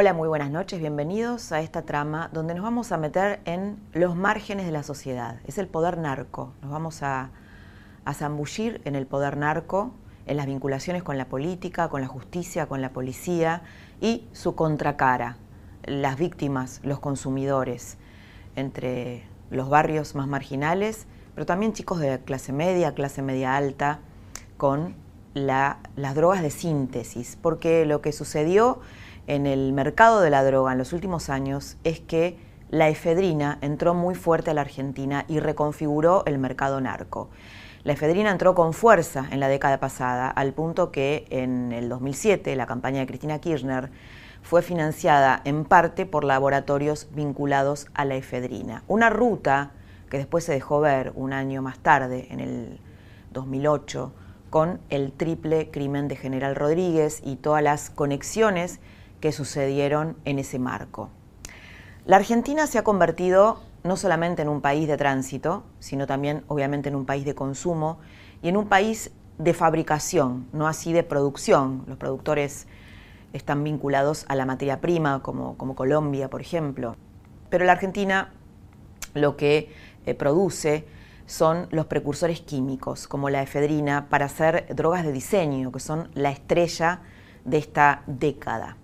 Hola, muy buenas noches, bienvenidos a esta trama donde nos vamos a meter en los márgenes de la sociedad. Es el poder narco. Nos vamos a, a zambullir en el poder narco, en las vinculaciones con la política, con la justicia, con la policía y su contracara, las víctimas, los consumidores, entre los barrios más marginales, pero también chicos de clase media, clase media alta, con las drogas de síntesis, porque lo que sucedió en el mercado de la droga en los últimos años es que la efedrina entró muy fuerte a la Argentina y reconfiguró el mercado narco. La efedrina entró con fuerza en la década pasada, al punto que en el 2007 la campaña de Cristina Kirchner fue financiada en parte por laboratorios vinculados a la efedrina. Una ruta que después se dejó ver un año más tarde, en el 2008, con el triple crimen de General Rodríguez y todas las conexiones que sucedieron en ese marco. La Argentina se ha convertido no solamente en un país de tránsito, sino también obviamente en un país de consumo y en un país de fabricación, no así de producción. Los productores están vinculados a la materia prima, como, Colombia, por ejemplo. Pero la Argentina lo que eh, produce son los precursores químicos, como la efedrina, para hacer drogas de diseño, que son la estrella de esta década.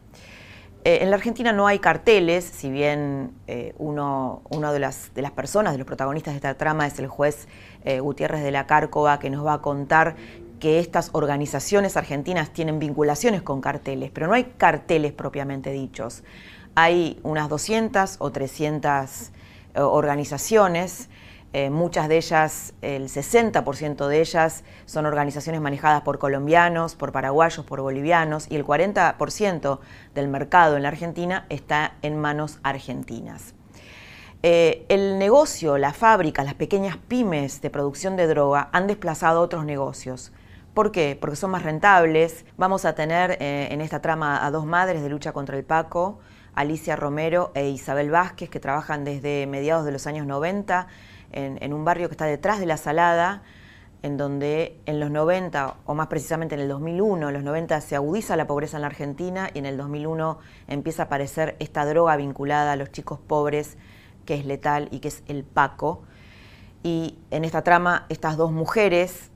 Eh, en la Argentina no hay carteles, si bien eh, uno, de, las, de, las, personas, de los protagonistas de esta trama es el juez eh, Gutiérrez de la Cárcova, que nos va a contar que estas organizaciones argentinas tienen vinculaciones con carteles, pero no hay carteles propiamente dichos. Hay unas 200 o 300 organizaciones eh, muchas de ellas, el 60% de ellas, son organizaciones manejadas por colombianos, por paraguayos, por bolivianos, y el 40% del mercado en la Argentina está en manos argentinas. Eh, el negocio, las fábricas, las pequeñas pymes de producción de droga han desplazado otros negocios. ¿Por qué? Porque son más rentables. Vamos a tener eh, en esta trama a dos madres de lucha contra el Paco, Alicia Romero e Isabel Vázquez, que trabajan desde mediados de los años 90 en, un barrio que está detrás de la Salada, en donde en los 90, o más precisamente en el 2001, en los 90 se agudiza la pobreza en la Argentina y en el 2001 empieza a aparecer esta droga vinculada a los chicos pobres, que es letal y que es el Paco. Y en esta trama, estas dos mujeres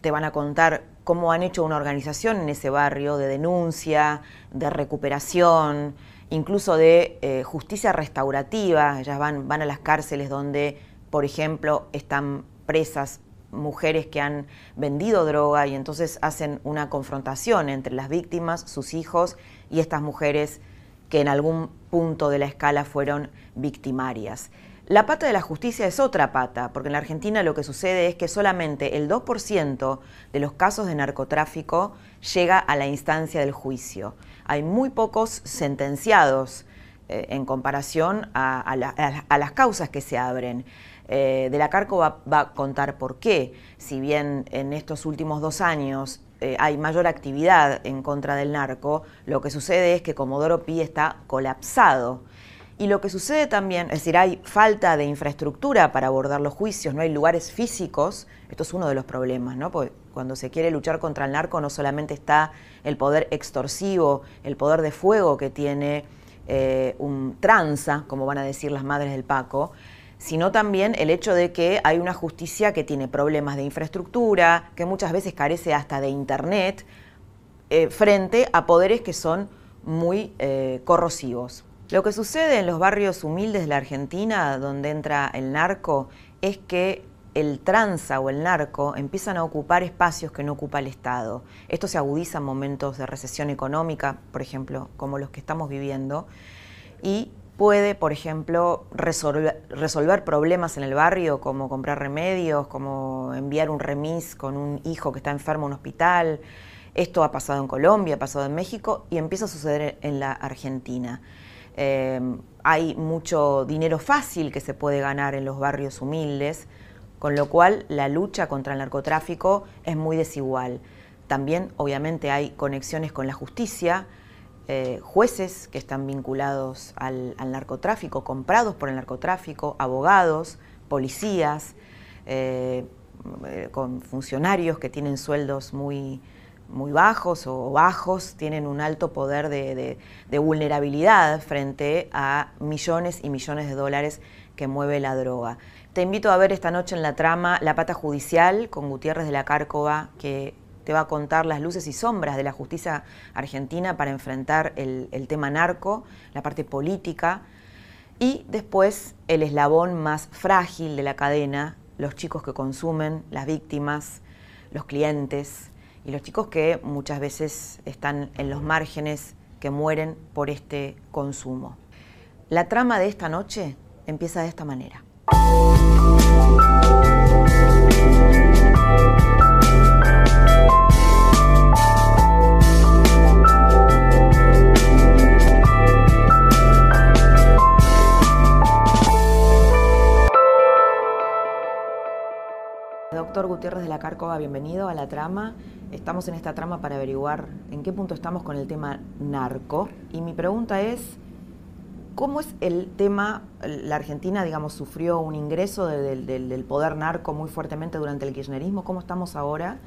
te van a contar cómo han hecho una organización en ese barrio de denuncia, de recuperación, incluso de eh, justicia restaurativa. Ellas van, van a las cárceles donde por ejemplo, están presas mujeres que han vendido droga y entonces hacen una confrontación entre las víctimas, sus hijos y estas mujeres que en algún punto de la escala fueron victimarias. La pata de la justicia es otra pata, porque en la Argentina lo que sucede es que solamente el 2% de los casos de narcotráfico llega a la instancia del juicio. Hay muy pocos sentenciados eh, en comparación a las causas que se abren. Eh, de la Carco va, a contar por qué, si bien en estos últimos dos años eh, hay mayor actividad en contra del narco, lo que sucede es que Comodoro Pi está colapsado. Y lo que sucede también, es decir, hay falta de infraestructura para abordar los juicios, no hay lugares físicos, esto es uno de los problemas, ¿no? Porque cuando se quiere luchar contra el narco no solamente está el poder extorsivo, el poder de fuego que tiene eh, un tranza, como van a decir las madres del Paco, sino también el hecho de que hay una justicia que tiene problemas de infraestructura, que muchas veces carece hasta de Internet, eh, frente a poderes que son muy eh, corrosivos. Lo que sucede en los barrios humildes de la Argentina, donde entra el narco, es que el tranza o el narco empiezan a ocupar espacios que no ocupa el Estado. Esto se agudiza en momentos de recesión económica, por ejemplo, como los que estamos viviendo, y puede, por ejemplo, resolver, problemas en el barrio, como comprar remedios, como enviar un remis con un hijo que está enfermo a un hospital. Esto ha pasado en Colombia, ha pasado en México y empieza a suceder en la Argentina. Eh, hay mucho dinero fácil que se puede ganar en los barrios humildes, con lo cual la lucha contra el narcotráfico es muy desigual. También, obviamente, hay conexiones con la justicia, eh, jueces que están vinculados al, narcotráfico, comprados por el narcotráfico, abogados, policías, eh, con funcionarios que tienen sueldos muy, muy bajos o bajos, tienen un alto poder de, vulnerabilidad frente a millones y millones de dólares que mueve la droga. Te invito a ver esta noche en la trama La Pata Judicial con Gutiérrez de la Cárcova, que te va a contar las luces y sombras de la justicia argentina para enfrentar el, tema narco, la parte política, y después el eslabón más frágil de la cadena, los chicos que consumen, las víctimas, los clientes y los chicos que muchas veces están en los márgenes, que mueren por este consumo. La trama de esta noche empieza de esta manera. Doctor Gutiérrez de la Cárcova, bienvenido a la trama. Estamos en esta trama para averiguar en qué punto estamos con el tema narco. Y mi pregunta es, ¿cómo es el tema, la Argentina, digamos, sufrió un ingreso del poder narco muy fuertemente durante el kirchnerismo? ¿Cómo estamos ahora?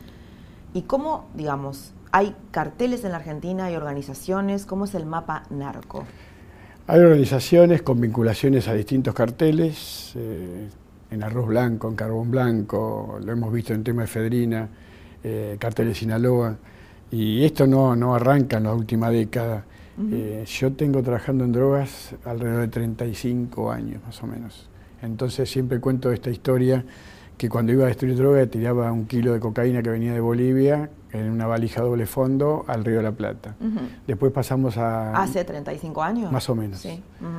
¿Y cómo, digamos, hay carteles en la Argentina, hay organizaciones? ¿Cómo es el mapa narco? Hay organizaciones con vinculaciones a distintos carteles. Eh, en arroz blanco, en carbón blanco, lo hemos visto en tema de Fedrina, eh, de Sinaloa, y esto no, no arranca en la última década. Eh, yo tengo trabajando en drogas alrededor de 35 años más o menos. Entonces siempre cuento esta historia que cuando iba a destruir droga tiraba un kilo de cocaína que venía de Bolivia en una valija doble fondo al Río de la Plata. Después pasamos a... ¿Hace 35 años? Más o menos.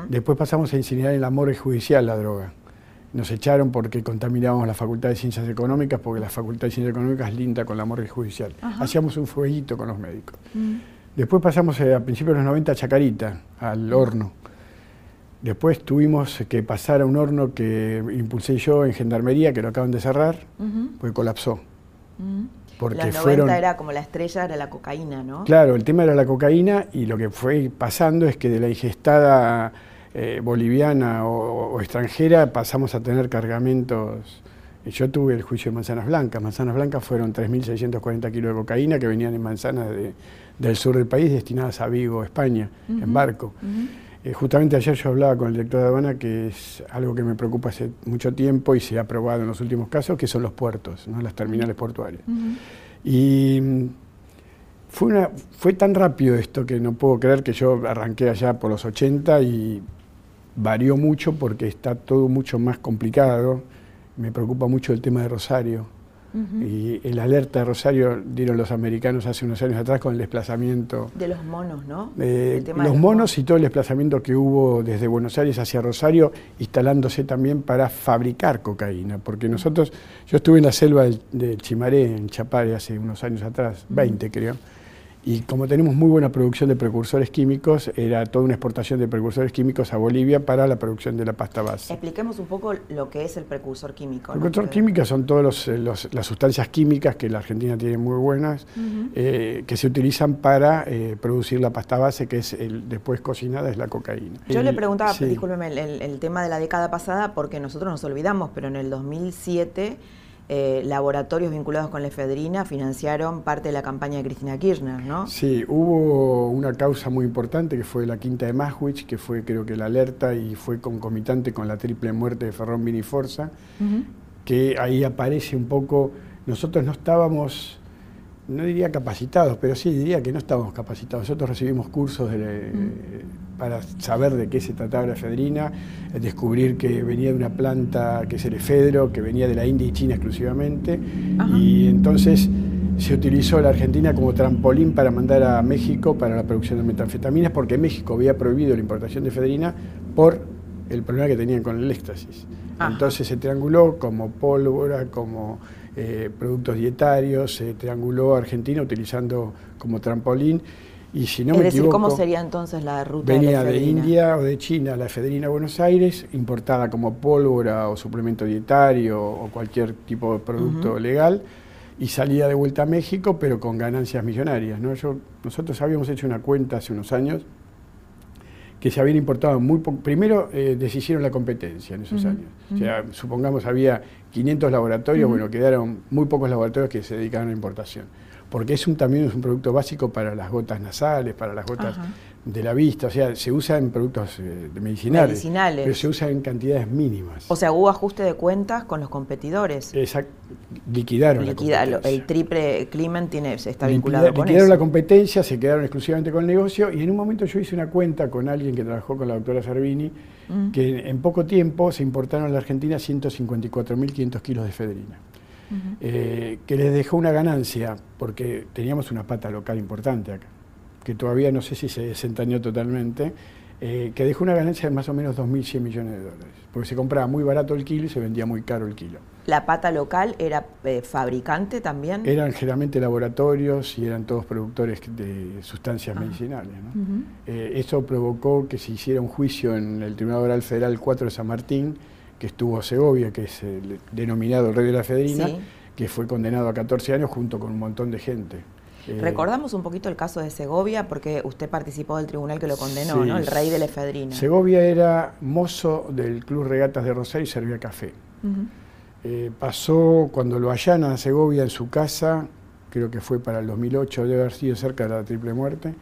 Después pasamos a incinerar en la morgue judicial la droga. Nos echaron porque contaminábamos la Facultad de Ciencias Económicas, porque la Facultad de Ciencias Económicas linda con la morgue judicial. Hacíamos un fueguito con los médicos. Mm. Después pasamos eh, a principios de los 90 a Chacarita, al horno. Después tuvimos que pasar a un horno que impulsé yo en Gendarmería, que lo acaban de cerrar, porque colapsó. Porque los 90 fueron... era como la estrella, era la cocaína, ¿no? Claro, el tema era la cocaína y lo que fue pasando es que de la ingestada eh, boliviana o, extranjera pasamos a tener cargamentos. Yo tuve el juicio de manzanas blancas. Manzanas blancas fueron 3.640 kilos de cocaína que venían en manzanas del sur del país destinadas a Vigo, España, en barco. Eh, justamente ayer yo hablaba con el director de aduana, que es algo que me preocupa hace mucho tiempo y se ha probado en los últimos casos, que son los puertos, ¿no? las terminales portuarias. Y mm, fue, una, fue tan rápido esto que no puedo creer que yo arranqué allá por los 80 y varió mucho porque está todo mucho más complicado. Me preocupa mucho el tema de Rosario. Y el alerta de Rosario dieron los americanos hace unos años atrás con el desplazamiento. De los monos, ¿no? los, monos, y todo el desplazamiento que hubo desde Buenos Aires hacia Rosario, instalándose también para fabricar cocaína. Porque nosotros, yo estuve en la selva del, Chimaré, en Chapare, hace unos años atrás, 20 creo y como tenemos muy buena producción de precursores químicos, era toda una exportación de precursores químicos a Bolivia para la producción de la pasta base. Expliquemos un poco lo que es el precursor químico. El precursor químico son todas eh, las sustancias químicas que la Argentina tiene muy buenas, eh, que se utilizan para eh, producir la pasta base, que es el, después cocinada, es la cocaína. Yo le preguntaba, discúlpeme, el, el tema de la década pasada, porque nosotros nos olvidamos, pero en el 2007 eh, laboratorios vinculados con la efedrina financiaron parte de la campaña de Cristina Kirchner, ¿no? Sí, hubo una causa muy importante que fue la quinta de Maswich, que fue creo que la alerta y fue concomitante con la triple muerte de Ferrón Viniforza, que ahí aparece un poco, nosotros no estábamos no diría capacitados, pero sí diría que no estábamos capacitados. Nosotros recibimos cursos para saber de qué se trataba la efedrina, descubrir que venía de una planta que es el efedro, que venía de la India y China exclusivamente, y entonces se utilizó la Argentina como trampolín para mandar a México para la producción de metanfetaminas, porque México había prohibido la importación de efedrina por el problema que tenían con el éxtasis. Entonces se trianguló como pólvora, como eh, productos dietarios, se trianguló Argentina utilizando como trampolín. Y si no es me decir, equivoco, ¿cómo sería entonces la ruta venía de, de India o de China la efedrina a Buenos Aires, importada como pólvora o suplemento dietario o cualquier tipo de producto legal, y salía de vuelta a México, pero con ganancias millonarias. ¿no? Yo, nosotros habíamos hecho una cuenta hace unos años que se habían importado muy poco. Primero eh, deshicieron la competencia en esos años. O sea, supongamos había 500 laboratorios, bueno, quedaron muy pocos laboratorios que se dedicaban a la importación. Porque es un, también es un producto básico para las gotas nasales, para las gotas de la vista, o sea, se usa en productos eh, medicinales, medicinales, pero se usa en cantidades mínimas. O sea, hubo ajuste de cuentas con los competidores. Exacto, liquidaron Liquida, la El triple Climent tiene, está vinculado con liquidaron la competencia, se quedaron exclusivamente con el negocio y en un momento yo hice una cuenta con alguien que trabajó con la doctora Servini, mm. que en poco tiempo se importaron a la Argentina 154.500 kilos de efedrina. Eh, que les dejó una ganancia, porque teníamos una pata local importante acá que todavía no sé si se desentañó totalmente, eh, que dejó una ganancia de más o menos 2.100 millones de dólares, porque se compraba muy barato el kilo y se vendía muy caro el kilo. ¿La pata local era eh, fabricante también? Eran generalmente laboratorios y eran todos productores de sustancias medicinales. Eh, eso provocó que se hiciera un juicio en el Tribunal Oral Federal 4 de San Martín, que estuvo Segovia, que es el denominado el rey de la fedrina, que fue condenado a 14 años junto con un montón de gente. Eh, Recordamos un poquito el caso de Segovia, porque usted participó del tribunal que lo condenó, ¿no? El rey de la efedrina. Segovia era mozo del Club Regatas de Rosario y servía café. Eh, pasó cuando lo allanan a Segovia en su casa, creo que fue para el 2008, debe haber sido cerca de la triple muerte.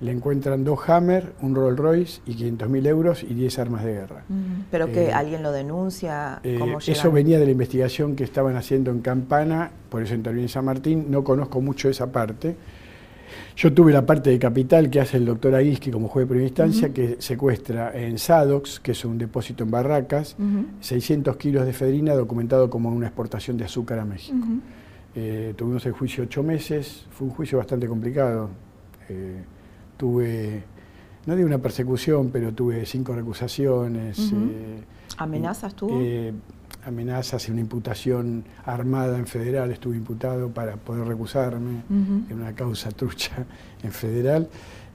Le encuentran dos Hammer, un Rolls Royce y 500 mil euros y 10 armas de guerra. ¿Pero que eh, alguien lo denuncia? Eh, eso venía de la investigación que estaban haciendo en Campana, por eso interviene San Martín. No conozco mucho esa parte. Yo tuve la parte de capital que hace el doctor Aguisqui como juez de primera instancia, que secuestra en Sadox, que es un depósito en Barracas, 600 kilos de fedrina documentado como una exportación de azúcar a México. Eh, tuvimos el juicio ocho meses, fue un juicio bastante complicado. Eh, tuve, no digo una persecución, pero tuve cinco recusaciones. Eh, ¿Amenazas tuvo? amenazas y una imputación armada en federal, estuve imputado para poder recusarme en una causa trucha en federal.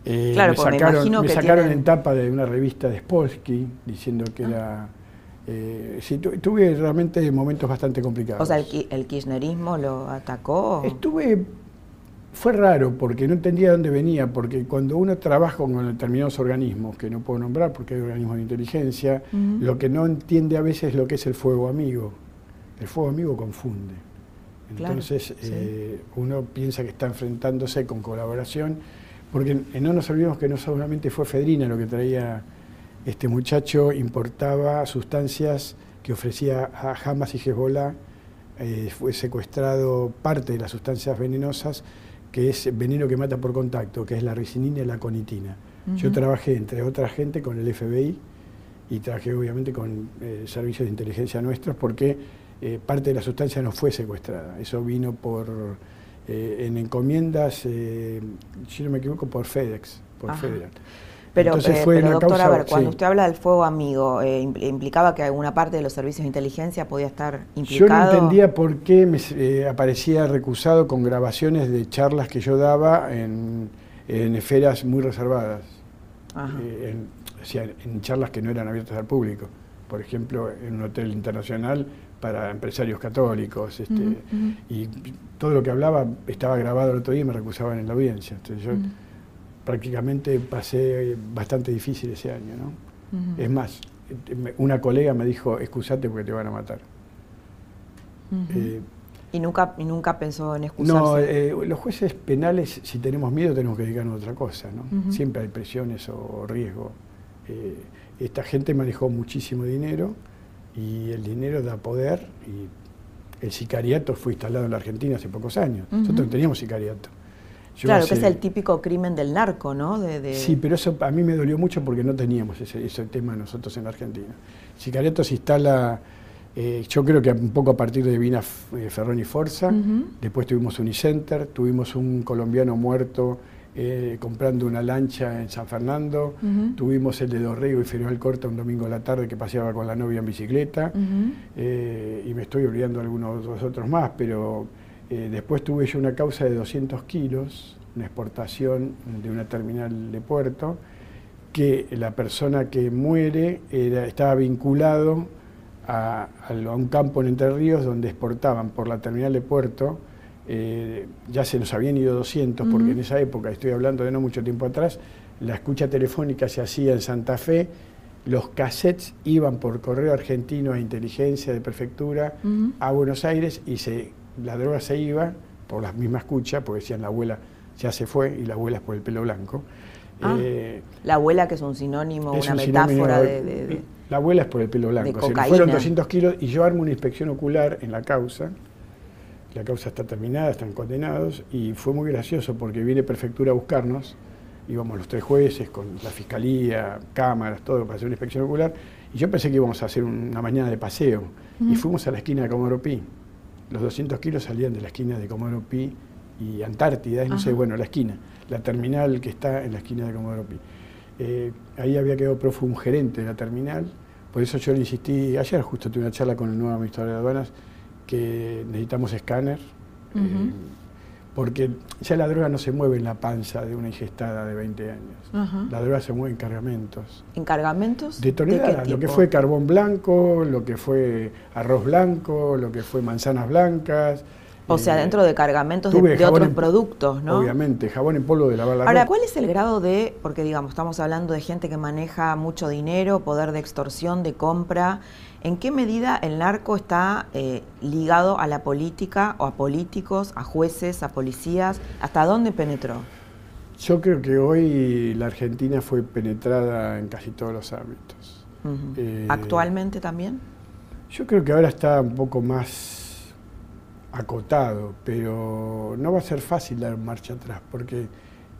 claro, me sacaron, me, sacaron en tapa de una revista de Spolsky diciendo que ah. era eh, sí, tuve realmente momentos bastante complicados. O sea, ¿el, kirchnerismo lo atacó? Estuve, fue raro porque no entendía de dónde venía, porque cuando uno trabaja con determinados organismos, que no puedo nombrar porque hay organismos de inteligencia, lo que no entiende a veces es lo que es el fuego amigo. El fuego amigo confunde. Entonces eh, uno piensa que está enfrentándose con colaboración, porque no nos olvidemos que no solamente fue Fedrina lo que traía este muchacho importaba sustancias que ofrecía a Hamas y Hezbollah, eh, fue secuestrado parte de las sustancias venenosas, que es veneno que mata por contacto, que es la ricinina y la conitina. Yo trabajé, entre otra gente, con el FBI y trabajé obviamente con eh, servicios de inteligencia nuestros porque eh, parte de la sustancia no fue secuestrada. Eso vino por en encomiendas, si no me equivoco, por FedEx, por Federal. Pero, eh, doctor, a ver, cuando usted habla del fuego amigo, eh, ¿implicaba que alguna parte de los servicios de inteligencia podía estar implicado? Yo no entendía por qué me eh, aparecía recusado con grabaciones de charlas que yo daba en, esferas muy reservadas, en, o sea, en charlas que no eran abiertas al público. Por ejemplo, en un hotel internacional para empresarios católicos. Este, Y todo lo que hablaba estaba grabado el otro día y me recusaban en la audiencia. Entonces yo, prácticamente pasé bastante difícil ese año. ¿no? Es más, una colega me dijo, excusate porque te van a matar. Eh, ¿Y, nunca, ¿Y nunca pensó en excusarse? No, eh, los jueces penales, si tenemos miedo, tenemos que dedicarnos a otra cosa. ¿no? Siempre hay presiones o riesgo. Eh, esta gente manejó muchísimo dinero y el dinero da poder y el sicariato fue instalado en la Argentina hace pocos años. Nosotros no teníamos sicariato claro, que es el típico crimen del narco, ¿no? Sí, pero eso a mí me dolió mucho porque no teníamos ese, tema nosotros en la Argentina. Sicariato se instala, eh, yo creo que un poco a partir de Vina eh, Ferroni Forza, después tuvimos Unicenter, tuvimos un colombiano muerto eh, comprando una lancha en San Fernando, tuvimos el de Dorrego y Ferial Corta un domingo a la tarde que paseaba con la novia en bicicleta, y me estoy olvidando algunos otros más, pero eh, después tuve yo una causa de 200 kilos, una exportación de una terminal de puerto, que la persona que muere era, estaba vinculado a, a un campo en Entre Ríos donde exportaban por la terminal de puerto eh, ya se nos habían ido 200, porque en esa época, estoy hablando de no mucho tiempo atrás, la escucha telefónica se hacía en Santa Fe, los cassettes iban por correo argentino a inteligencia de prefectura a Buenos Aires y se, la droga se iba por la misma escucha, porque decían la abuela ya se fue y la abuela es por el pelo blanco. Ah, eh, la abuela que es un sinónimo, una metáfora de, La abuela es por el pelo blanco. Se fueron 200 kilos y yo armo una inspección ocular en la causa la causa está terminada, están condenados, y fue muy gracioso porque viene prefectura a buscarnos, íbamos los tres jueces con la fiscalía, cámaras, todo para hacer una inspección ocular, y yo pensé que íbamos a hacer una mañana de paseo, y fuimos a la esquina de Comodoro Pi. Los 200 kilos salían de la esquina de Comodoro Pi y Antártida, y no sé, bueno, la esquina, la terminal que está en la esquina de Comodoro Pi. Eh, ahí había quedado prófugo un gerente de la terminal, por eso yo le insistí, ayer justo tuve una charla con el nuevo administrador de aduanas, que necesitamos escáner, eh, porque ya la droga no se mueve en la panza de una ingestada de 20 años. La droga se mueve en cargamentos. ¿En cargamentos? De toneladas, lo que fue carbón blanco, lo que fue arroz blanco, lo que fue manzanas blancas. O sea, eh, dentro de cargamentos de, otros productos, ¿no? Obviamente, jabón en polvo de lavar la Ahora, ¿cuál es el grado de, porque digamos, estamos hablando de gente que maneja mucho dinero, poder de extorsión, de compra, ¿En qué medida el narco está eh, ligado a la política o a políticos, a jueces, a policías? ¿Hasta dónde penetró? Yo creo que hoy la Argentina fue penetrada en casi todos los ámbitos. Eh, ¿Actualmente también? Yo creo que ahora está un poco más acotado, pero no va a ser fácil dar marcha atrás, porque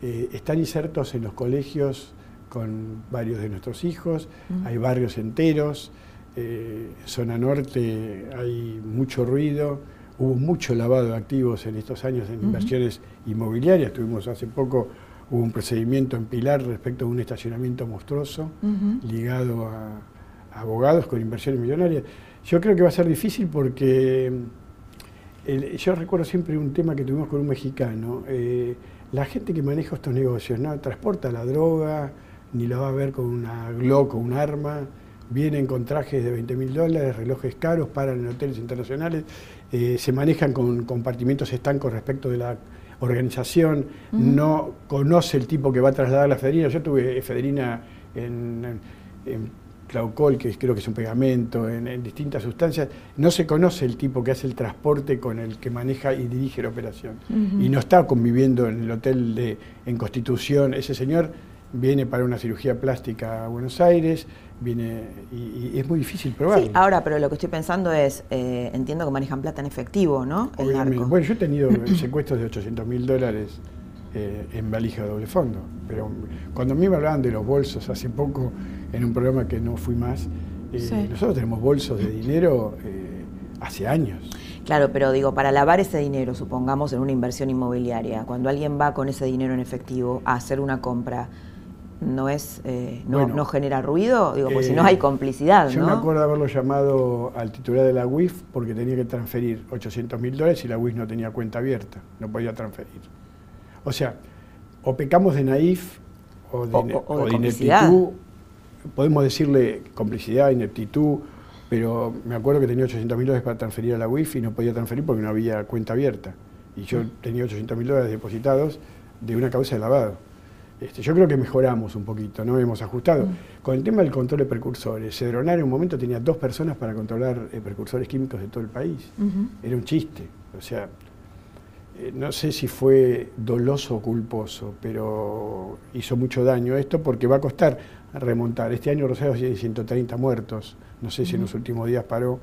eh, están insertos en los colegios con varios de nuestros hijos, hay barrios enteros, eh, zona norte hay mucho ruido, hubo mucho lavado de activos en estos años en inversiones inmobiliarias, tuvimos hace poco, hubo un procedimiento en Pilar respecto a un estacionamiento monstruoso ligado a, abogados con inversiones millonarias. Yo creo que va a ser difícil porque yo recuerdo siempre un tema que tuvimos con un mexicano, eh, la gente que maneja estos negocios no transporta la droga, ni la va a ver con una Glock o un arma, vienen con trajes de 20 mil dólares, relojes caros, paran en hoteles internacionales, eh, se manejan con compartimentos estancos respecto de la organización, no conoce el tipo que va a trasladar la Federina. Yo tuve Federina en, en, Claucol, que creo que es un pegamento, en, distintas sustancias. No se conoce el tipo que hace el transporte con el que maneja y dirige la operación. Y no está conviviendo en el hotel de, en Constitución. Ese señor viene para una cirugía plástica a Buenos Aires, viene y, es muy difícil probarlo. Sí, ahora, pero lo que estoy pensando es, eh, entiendo que manejan plata en efectivo, ¿no? El Bueno, yo he tenido secuestros de 800 mil dólares eh, en valija de doble fondo, pero cuando a mí me hablaban de los bolsos hace poco en un programa que no fui más, eh, nosotros tenemos bolsos de dinero hace años. Claro, pero digo, para lavar ese dinero, supongamos en una inversión inmobiliaria, cuando alguien va con ese dinero en efectivo a hacer una compra, no es eh, no, genera ruido, digo, porque si no hay eh, complicidad. Yo me acuerdo de haberlo llamado al titular de la UIF porque tenía que transferir 800 mil dólares y la UIF no tenía cuenta abierta, no podía transferir. O sea, o pecamos de naif o de, ineptitud, podemos decirle complicidad, ineptitud, pero me acuerdo que tenía 800 mil dólares para transferir a la UIF y no podía transferir porque no había cuenta abierta. Y yo mm. tenía 800 mil dólares depositados de una causa de lavado. Este, yo creo que mejoramos un poquito, ¿no? Hemos ajustado. Mm. Con el tema del control de precursores, Cedronar en un momento tenía dos personas para controlar eh, precursores químicos de todo el país. Era un chiste. O sea, eh, no sé si fue doloso o culposo, pero hizo mucho daño esto porque va a costar remontar. Este año Rosario tiene 130 muertos. No sé si en los últimos días paró,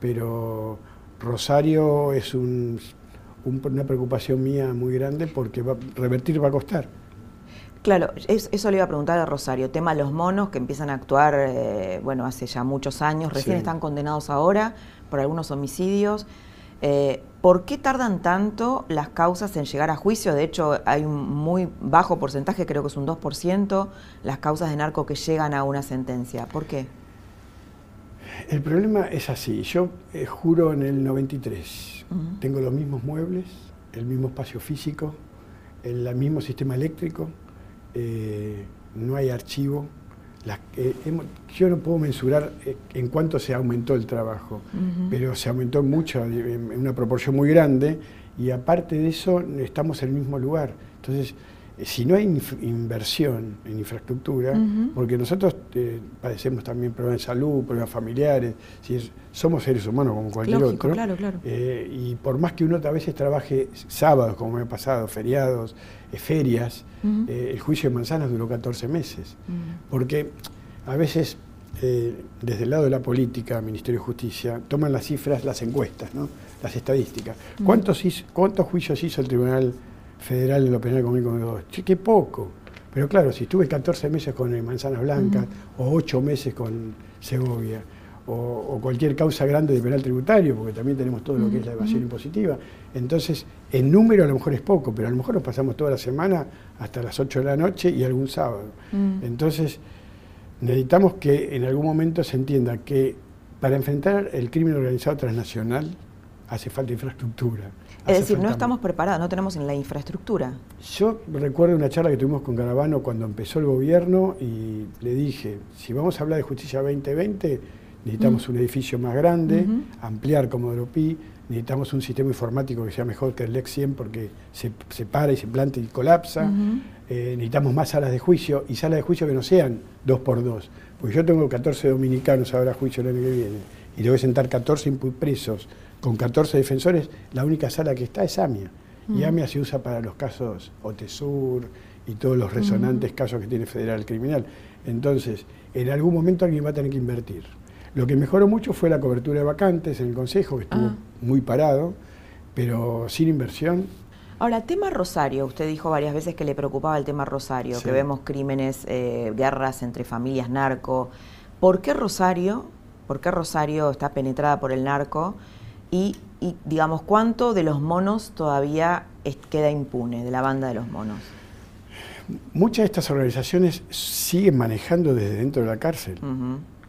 pero Rosario es una preocupación mía muy grande porque revertir va a costar. Claro, eso le iba a preguntar a Rosario. Tema los monos que empiezan a actuar, eh, bueno, hace ya muchos años, recién están condenados ahora por algunos homicidios. Eh, ¿Por qué tardan tanto las causas en llegar a juicio? De hecho, hay un muy bajo porcentaje, creo que es un 2%, las causas de narco que llegan a una sentencia. ¿Por qué? El problema es así. Yo eh, juro en el 93. Tengo los mismos muebles, el mismo espacio físico, el mismo sistema eléctrico, eh, no hay archivo. Eh, yo no puedo mensurar eh, en cuánto se aumentó el trabajo, pero se aumentó mucho, en una proporción muy grande, y aparte de eso estamos en el mismo lugar. Entonces, si no hay inversión en infraestructura, porque nosotros eh, padecemos también problemas de salud, problemas familiares, si somos seres humanos como cualquier otro, eh, y por más que uno a veces trabaje sábados, como me ha pasado, feriados, eh, ferias, el juicio de manzanas duró 14 meses, porque a veces desde el lado de la política, Ministerio de Justicia, toman las cifras, las encuestas, ¿no? las estadísticas. ¿Cuántos, ¿Cuántos juicios hizo el Tribunal federal en lo penal económico Che, qué poco. Pero claro, si estuve 14 meses con Manzanas Blancas o 8 meses con Segovia o, cualquier causa grande de penal tributario, porque también tenemos todo lo que es la evasión impositiva, entonces en número a lo mejor es poco, pero a lo mejor nos pasamos toda la semana hasta las 8 de la noche y algún sábado. Entonces necesitamos que en algún momento se entienda que para enfrentar el crimen organizado transnacional hace falta infraestructura es decir, no estamos preparados, no tenemos en la infraestructura. Yo recuerdo una charla que tuvimos con Caravano cuando empezó el gobierno y le dije, si vamos a hablar de justicia 2020, necesitamos un edificio más grande, ampliar como Pi, necesitamos un sistema informático que sea mejor que el LEX 100 porque se, se para y se planta y colapsa, eh, necesitamos más salas de juicio y salas de juicio que no sean dos por dos, porque yo tengo 14 dominicanos ahora a juicio el año que viene y debo sentar 14 presos con 14 defensores, la única sala que está es AMIA. Y mm. AMIA se usa para los casos OTESUR y todos los resonantes casos que tiene Federal Criminal. Entonces, en algún momento alguien va a tener que invertir. Lo que mejoró mucho fue la cobertura de vacantes en el Consejo, que estuvo ah. muy parado, pero sin inversión. Ahora, tema Rosario, usted dijo varias veces que le preocupaba el tema Rosario, que vemos crímenes, eh, guerras entre familias, narco. ¿Por qué Rosario? ¿Por qué Rosario está penetrada por el narco? Y, digamos, ¿cuánto de los monos todavía queda impune, de la banda de los monos? Muchas de estas organizaciones siguen manejando desde dentro de la cárcel.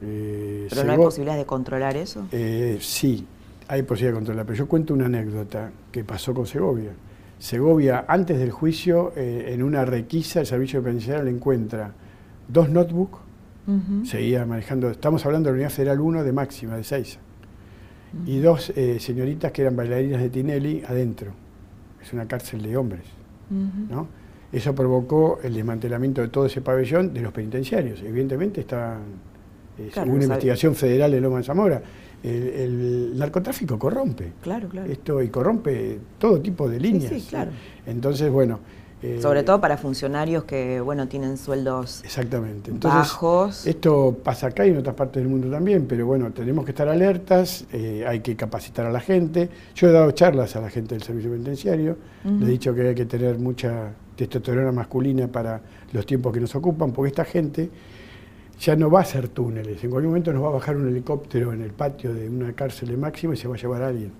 Eh, ¿Pero no hay posibilidad de controlar eso? Eh, sí, hay posibilidad de controlar. Pero yo cuento una anécdota que pasó con Segovia. Segovia, antes del juicio, eh, en una requisa, el servicio penitenciario le encuentra dos notebooks, seguía manejando, estamos hablando de la Unidad Federal 1 de máxima, de 6 y dos eh, señoritas que eran bailarinas de Tinelli adentro. Es una cárcel de hombres. ¿no? Eso provocó el desmantelamiento de todo ese pabellón de los penitenciarios. Evidentemente está eh, una investigación federal en Loma de Zamora. El, narcotráfico corrompe. Claro, claro. Esto y corrompe todo tipo de líneas. Sí, claro. Entonces, bueno, Sobre todo para funcionarios que, bueno, tienen sueldos exactamente. bajos. Esto pasa acá y en otras partes del mundo también, pero bueno, tenemos que estar alertas, eh, hay que capacitar a la gente. Yo he dado charlas a la gente del servicio penitenciario, le he dicho que hay que tener mucha testosterona masculina para los tiempos que nos ocupan, porque esta gente ya no va a hacer túneles. En cualquier momento nos va a bajar un helicóptero en el patio de una cárcel de máxima y se va a llevar a alguien.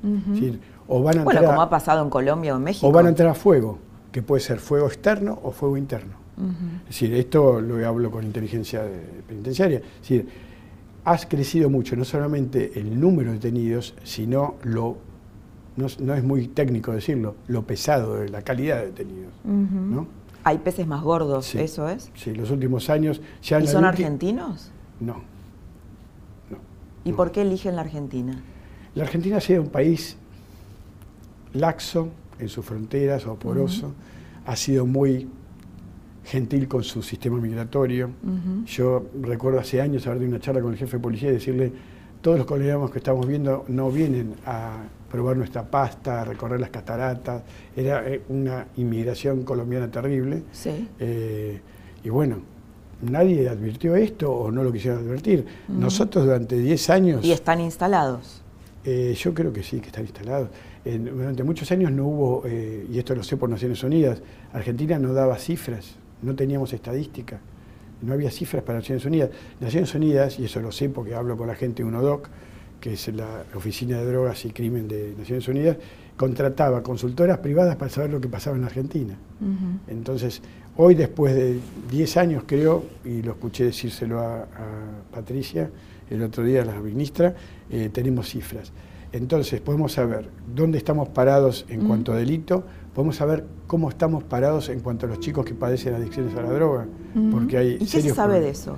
o van a bueno, como ha pasado en Colombia o en México. O van a entrar a fuego que puede ser fuego externo o fuego interno. Es decir, esto lo hablo con inteligencia penitenciaria. Es decir, has crecido mucho, no solamente el número de detenidos, sino lo, no, es muy técnico decirlo, lo pesado de la calidad de detenidos. Hay peces más gordos, ¿eso es? Sí, los últimos años ya... ¿Y son argentinos? No. no ¿Y por qué eligen la Argentina? La Argentina ha sido un país laxo, en sus fronteras o poroso, ha sido muy gentil con su sistema migratorio. Yo recuerdo hace años haber tenido una charla con el jefe de policía y decirle, todos los colombianos que estamos viendo no vienen a probar nuestra pasta, a recorrer las cataratas, era eh, una inmigración colombiana terrible. Eh, y bueno, nadie advirtió esto o no lo quisieron advertir. Nosotros durante 10 años... ¿Y están instalados? Eh, yo creo que sí, que están instalados durante muchos años no hubo, eh, y esto lo sé por Naciones Unidas, Argentina no daba cifras, no teníamos estadística, no había cifras para Naciones Unidas. Naciones Unidas, y eso lo sé porque hablo con la gente de UNODOC, que es la Oficina de Drogas y Crimen de Naciones Unidas, contrataba consultoras privadas para saber lo que pasaba en Argentina. Entonces, hoy después de 10 años creo, y lo escuché decírselo a, Patricia el otro día, la ministra, eh, tenemos cifras. Entonces podemos saber dónde estamos parados en cuanto a delito, podemos saber cómo estamos parados en cuanto a los chicos que padecen adicciones a la droga. porque hay ¿Y qué se sabe de eso?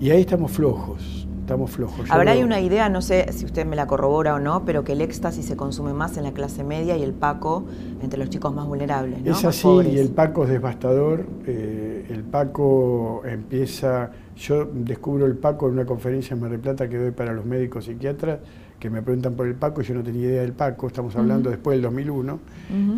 Y ahí estamos flojos estamos flojos. Habrá hay una idea, no sé si usted me la corrobora o no, pero que el éxtasis se consume más en la clase media y el paco entre los chicos más vulnerables. ¿no? Es así, y el paco es devastador. Eh, el paco empieza. Yo descubro el paco en una conferencia en Mar del Plata que doy para los médicos psiquiatras que me preguntan por el Paco, yo no tenía idea del Paco, estamos hablando después del 2001,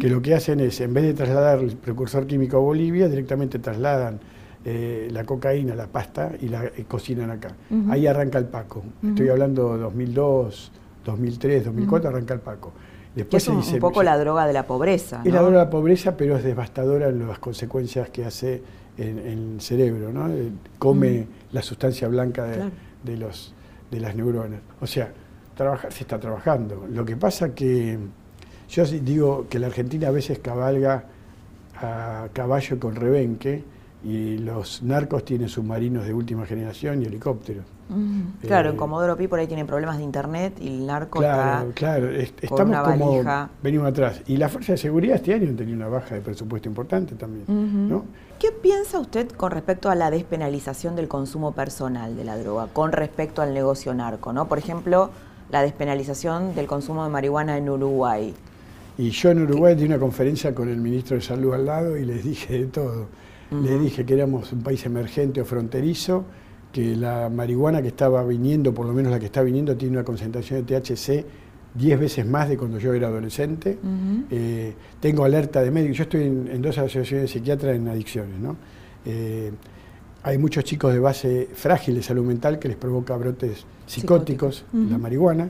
que lo que hacen es, en vez de trasladar el precursor químico a Bolivia, directamente trasladan eh, la cocaína, la pasta y la eh, cocinan acá. Ahí arranca el Paco. Estoy hablando 2002, 2003, 2004, arranca el Paco. Después es un, poco la droga de la pobreza. Es la droga de la pobreza, pero es devastadora en las consecuencias que hace en, el cerebro. ¿no? Eh, come la sustancia blanca de, los, de las neuronas. O sea, trabajar se está trabajando. Lo que pasa que yo digo que la Argentina a veces cabalga a caballo con rebenque y los narcos tienen submarinos de última generación y helicópteros. claro, en eh, Comodoro Pi por ahí tienen problemas de internet y el narco claro, está Claro, estamos como venimos atrás. Y la Fuerza de Seguridad este año tenía una baja de presupuesto importante también. ¿no? ¿Qué piensa usted con respecto a la despenalización del consumo personal de la droga, con respecto al negocio narco? ¿no? Por ejemplo, la despenalización del consumo de marihuana en Uruguay. Y yo en Uruguay di una conferencia con el ministro de Salud al lado y les dije de todo le dije que éramos un país emergente o fronterizo, que la marihuana que estaba viniendo, por lo menos la que está viniendo, tiene una concentración de THC 10 veces más de cuando yo era adolescente. Eh, tengo alerta de médicos. Yo estoy en, dos asociaciones de psiquiatras en adicciones. ¿no? Eh, hay muchos chicos de base frágil de salud mental que les provoca brotes psicóticos, la marihuana.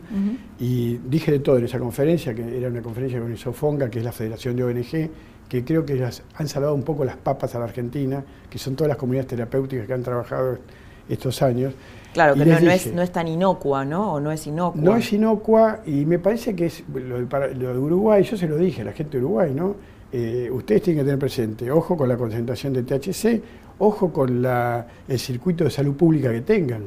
Y dije de todo en esa conferencia, que era una conferencia con Isofonga, que es la Federación de ONG, que creo que han salvado un poco las papas a la Argentina, que son todas las comunidades terapéuticas que han trabajado estos años. Claro, que no, es, tan inocua, ¿no? O no es inocua. No es inocua y me parece que es lo de, Uruguay, yo se lo dije a la gente de Uruguay, ¿no? Eh, ustedes tienen que tener presente, ojo con la concentración de THC, ojo con la, el circuito de salud pública que tengan,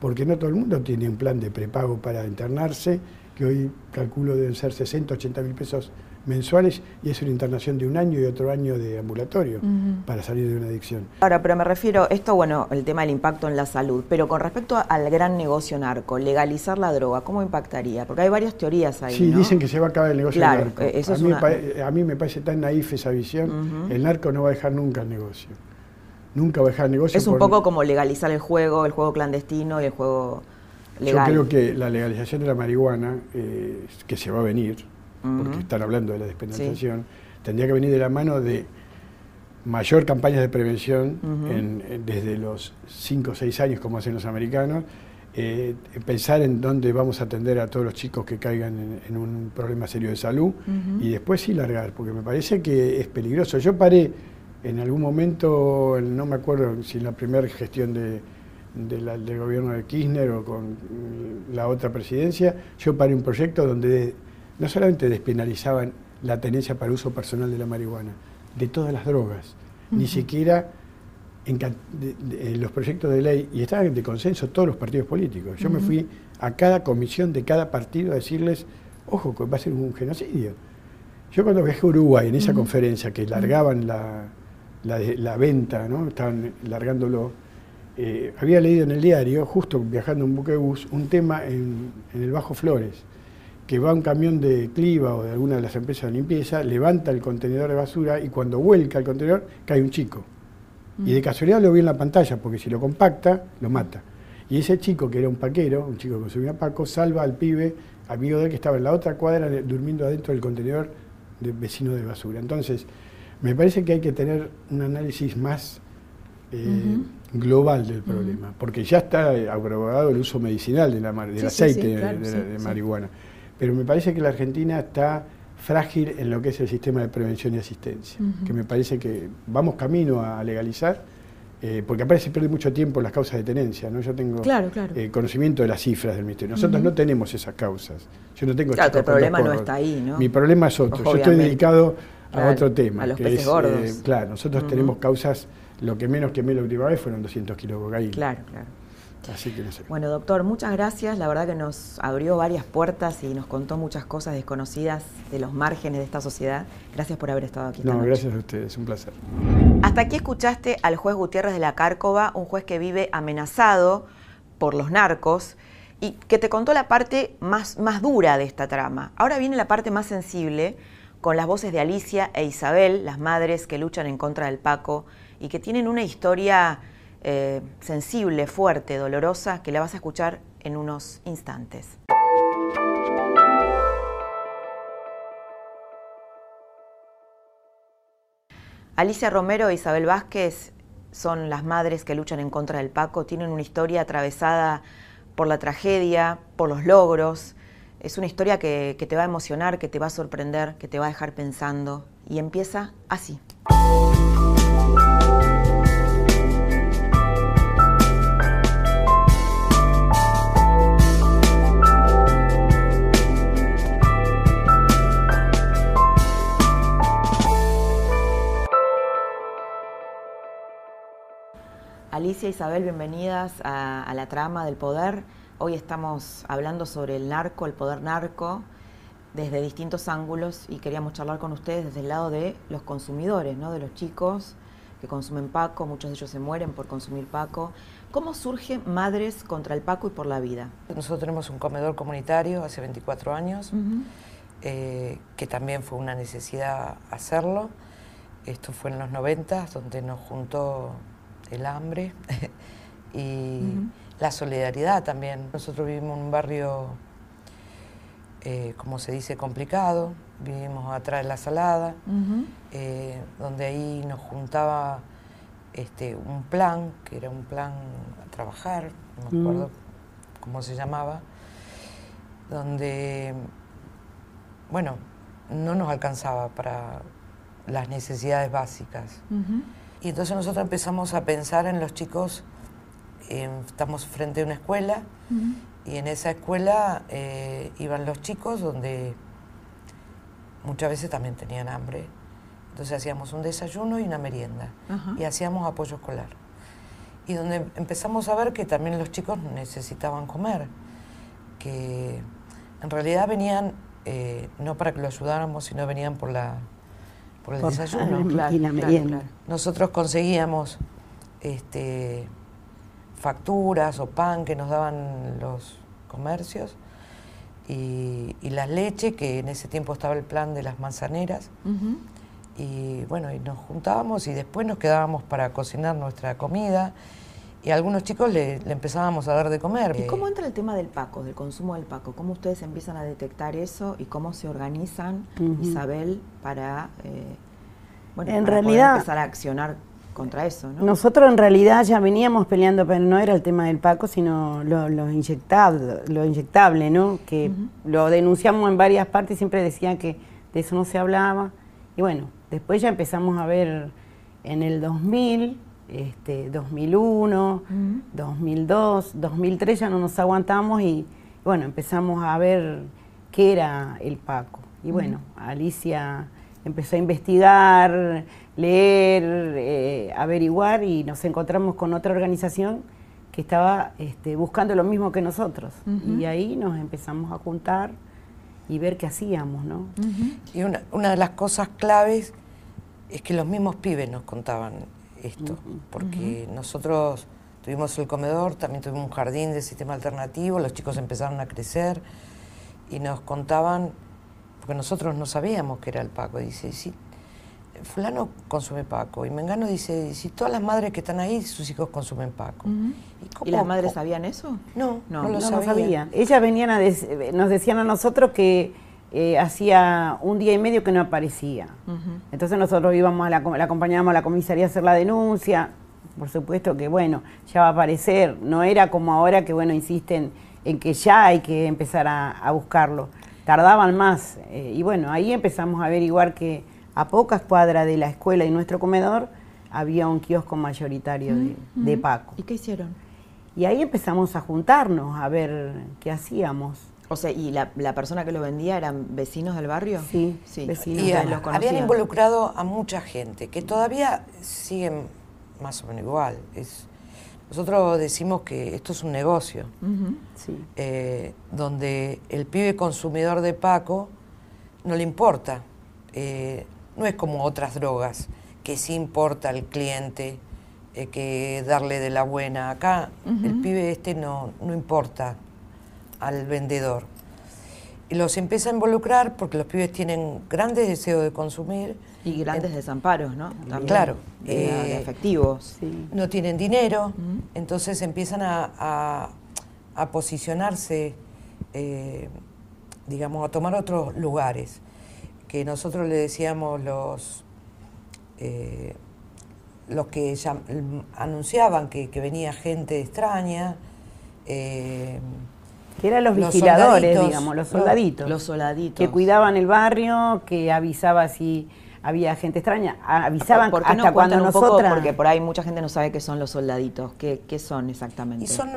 porque no todo el mundo tiene un plan de prepago para internarse, que hoy calculo deben ser 60, 80 mil pesos mensuales y es una internación de un año y otro año de ambulatorio para salir de una adicción. Ahora, pero me refiero, esto, bueno, el tema del impacto en la salud, pero con respecto al gran negocio narco, legalizar la droga, ¿cómo impactaría? Porque hay varias teorías ahí. Sí, dicen que se va a acabar el negocio narco. Eh, eso a, mí a, mí me parece tan naif esa visión. El narco no va a dejar nunca el negocio. Nunca va a dejar el negocio. Es un poco como legalizar el juego, el juego clandestino y el juego legal. Yo creo que la legalización de la marihuana, eh, que se va a venir, porque están hablando de la despenalización, tendría que venir de la mano de mayor campañas de prevención desde los 5 o 6 años, como hacen los americanos, eh, pensar en dónde vamos a atender a todos los chicos que caigan en, un problema serio de salud y después sí largar, porque me parece que es peligroso. Yo paré en algún momento, no me acuerdo si en la primera gestión de, del gobierno de Kirchner o con la otra presidencia, yo paré un proyecto donde no solamente despenalizaban la tenencia para uso personal de la marihuana, de todas las drogas, ni siquiera en, los proyectos de ley, y estaban de consenso todos los partidos políticos. Yo me fui a cada comisión de cada partido a decirles, ojo, va a ser un genocidio. Yo cuando viajé a Uruguay en esa conferencia que largaban la, la, venta, ¿no? estaban largándolo, eh, había leído en el diario, justo viajando en buquebús, un tema en, en el Bajo Flores que va un camión de Cliva o de alguna de las empresas de limpieza, levanta el contenedor de basura y cuando vuelca el contenedor cae un chico. Y de mm. casualidad lo vi en la pantalla, porque si lo compacta, lo mata. Y ese chico, que era un paquero, un chico que consumía Paco, salva al pibe, amigo de él que estaba en la otra cuadra, durmiendo adentro del contenedor de vecino de basura. Entonces, me parece que hay que tener un análisis más eh, global del problema, porque ya está aprobado el uso medicinal de la, del aceite de, marihuana pero me parece que la Argentina está frágil en lo que es el sistema de prevención y asistencia, que me parece que vamos camino a legalizar, eh, porque aparte se pierde mucho tiempo en las causas de tenencia, ¿no? Yo tengo eh, conocimiento de las cifras del Ministerio. Nosotros no tenemos esas causas. Yo no tengo Claro, el problema no está ahí, ¿no? Mi problema es otro. Yo estoy dedicado a otro tema. A los peces gordos. claro, nosotros tenemos causas, lo que menos quemé la última vez fueron 200 kilos de cocaína. Claro, claro. Así que no sé. Bueno, doctor, muchas gracias. La verdad que nos abrió varias puertas y nos contó muchas cosas desconocidas de los márgenes de esta sociedad. Gracias por haber estado aquí. no, gracias a ustedes, un placer. Hasta aquí escuchaste al juez Gutiérrez de la Cárcova, un juez que vive amenazado por los narcos y que te contó la parte más, más dura de esta trama. Ahora viene la parte más sensible con las voces de Alicia e Isabel, las madres que luchan en contra del Paco y que tienen una historia eh, sensible, fuerte, dolorosa, que la vas a escuchar en unos instantes. Alicia Romero e Isabel Vázquez son las madres que luchan en contra del Paco, tienen una historia atravesada por la tragedia, por los logros. Es una historia que, te va a emocionar, que te va a sorprender, que te va a dejar pensando. Y empieza así. Alicia, Isabel, bienvenidas a, la trama del poder. Hoy estamos hablando sobre el narco, el poder narco, desde distintos ángulos y queríamos charlar con ustedes desde el lado de los consumidores, ¿no? de los chicos que consumen Paco, muchos de ellos se mueren por consumir Paco. ¿Cómo surge Madres contra el Paco y por la vida? Nosotros tenemos un comedor comunitario hace 24 años, eh, que también fue una necesidad hacerlo. Esto fue en los 90, donde nos juntó el hambre y la solidaridad también. Nosotros vivimos en un barrio, eh, como se dice, complicado, vivimos atrás de la salada, eh, donde ahí nos juntaba este, un plan, que era un plan a trabajar, no me acuerdo cómo se llamaba, donde, bueno, no nos alcanzaba para las necesidades básicas. Y entonces nosotros empezamos a pensar en los chicos, estamos frente a una escuela y en esa escuela eh, iban los chicos donde muchas veces también tenían hambre. Entonces hacíamos un desayuno y una merienda y hacíamos apoyo escolar. Y donde empezamos a ver que también los chicos necesitaban comer, que en realidad venían eh, no para que lo ayudáramos, sino venían por la por el desayuno. Nosotros conseguíamos este, facturas o pan que nos daban los comercios y, la leche, que en ese tiempo estaba el plan de las manzaneras. Y bueno, y nos juntábamos y después nos quedábamos para cocinar nuestra comida y a algunos chicos le, empezábamos a dar de comer. ¿Y cómo entra el tema del Paco, del consumo del Paco? ¿Cómo ustedes empiezan a detectar eso y cómo se organizan, Isabel, para, eh, bueno, en realidad, empezar a accionar contra eso? Nosotros en realidad ya veníamos peleando, pero no era el tema del Paco, sino lo, inyectable, lo inyectable, ¿no? Que lo denunciamos en varias partes y siempre decían que de eso no se hablaba. Y bueno, después ya empezamos a ver en el 2000 este, 2001, 2002, 2003 ya no nos aguantamos y bueno, empezamos a ver qué era el Paco. Y bueno, Alicia empezó a investigar, leer, eh, averiguar y nos encontramos con otra organización que estaba este, buscando lo mismo que nosotros. Y ahí nos empezamos a juntar y ver qué hacíamos, ¿no? Y una, una de las cosas claves es que los mismos pibes nos contaban esto, porque nosotros tuvimos el comedor, también tuvimos un jardín de sistema alternativo, los chicos empezaron a crecer y nos contaban, porque nosotros no sabíamos que era el Paco, dice, si fulano consume Paco, y Mengano dice, si todas las madres que están ahí, sus hijos consumen Paco. ¿Y, las madres sabían eso? No, no, lo sabían. Ellas venían a nos decían a nosotros que eh, hacía un día y medio que no aparecía. Entonces nosotros íbamos a la, acompañábamos a la comisaría a hacer la denuncia. Por supuesto que, bueno, ya va a aparecer. No era como ahora que, bueno, insisten en que ya hay que empezar a, buscarlo. Tardaban más. Eh, y bueno, ahí empezamos a averiguar que a pocas cuadras de la escuela y nuestro comedor había un kiosco mayoritario de, de Paco. ¿Y qué hicieron? Y ahí empezamos a juntarnos, a ver qué hacíamos. O sea, ¿y la, la persona que lo vendía eran vecinos del barrio? Sí, sí. vecinos. Y Y ustedes a- los habían involucrado a mucha gente, que todavía siguen más o menos igual. Es, nosotros decimos que esto es un negocio. Sí. eh, donde el pibe consumidor de Paco no le importa. Eh, no es como otras drogas, que sí importa al cliente, eh, que darle de la buena. Acá el pibe este no, no importa al vendedor. Y los empieza a involucrar porque los pibes tienen grandes deseos de consumir. Y grandes desamparos, ¿no? También. Claro, De, de eh, efectivos. Sí. no tienen dinero, entonces empiezan a, a- a posicionarse, eh, digamos, a tomar otros lugares, que nosotros le decíamos los, eh, los que anunciaban que, que venía gente extraña, eh, Que eran los, Los vigiladores, digamos, los los- soldaditos. Los soldaditos. que cuidaban el barrio, que avisaba si había gente extraña. A- Avisaban ¿Por qué hasta no cuando un poco? nosotras... Porque por ahí mucha gente no sabe qué son los soldaditos. ¿Qué, qué son exactamente? Y son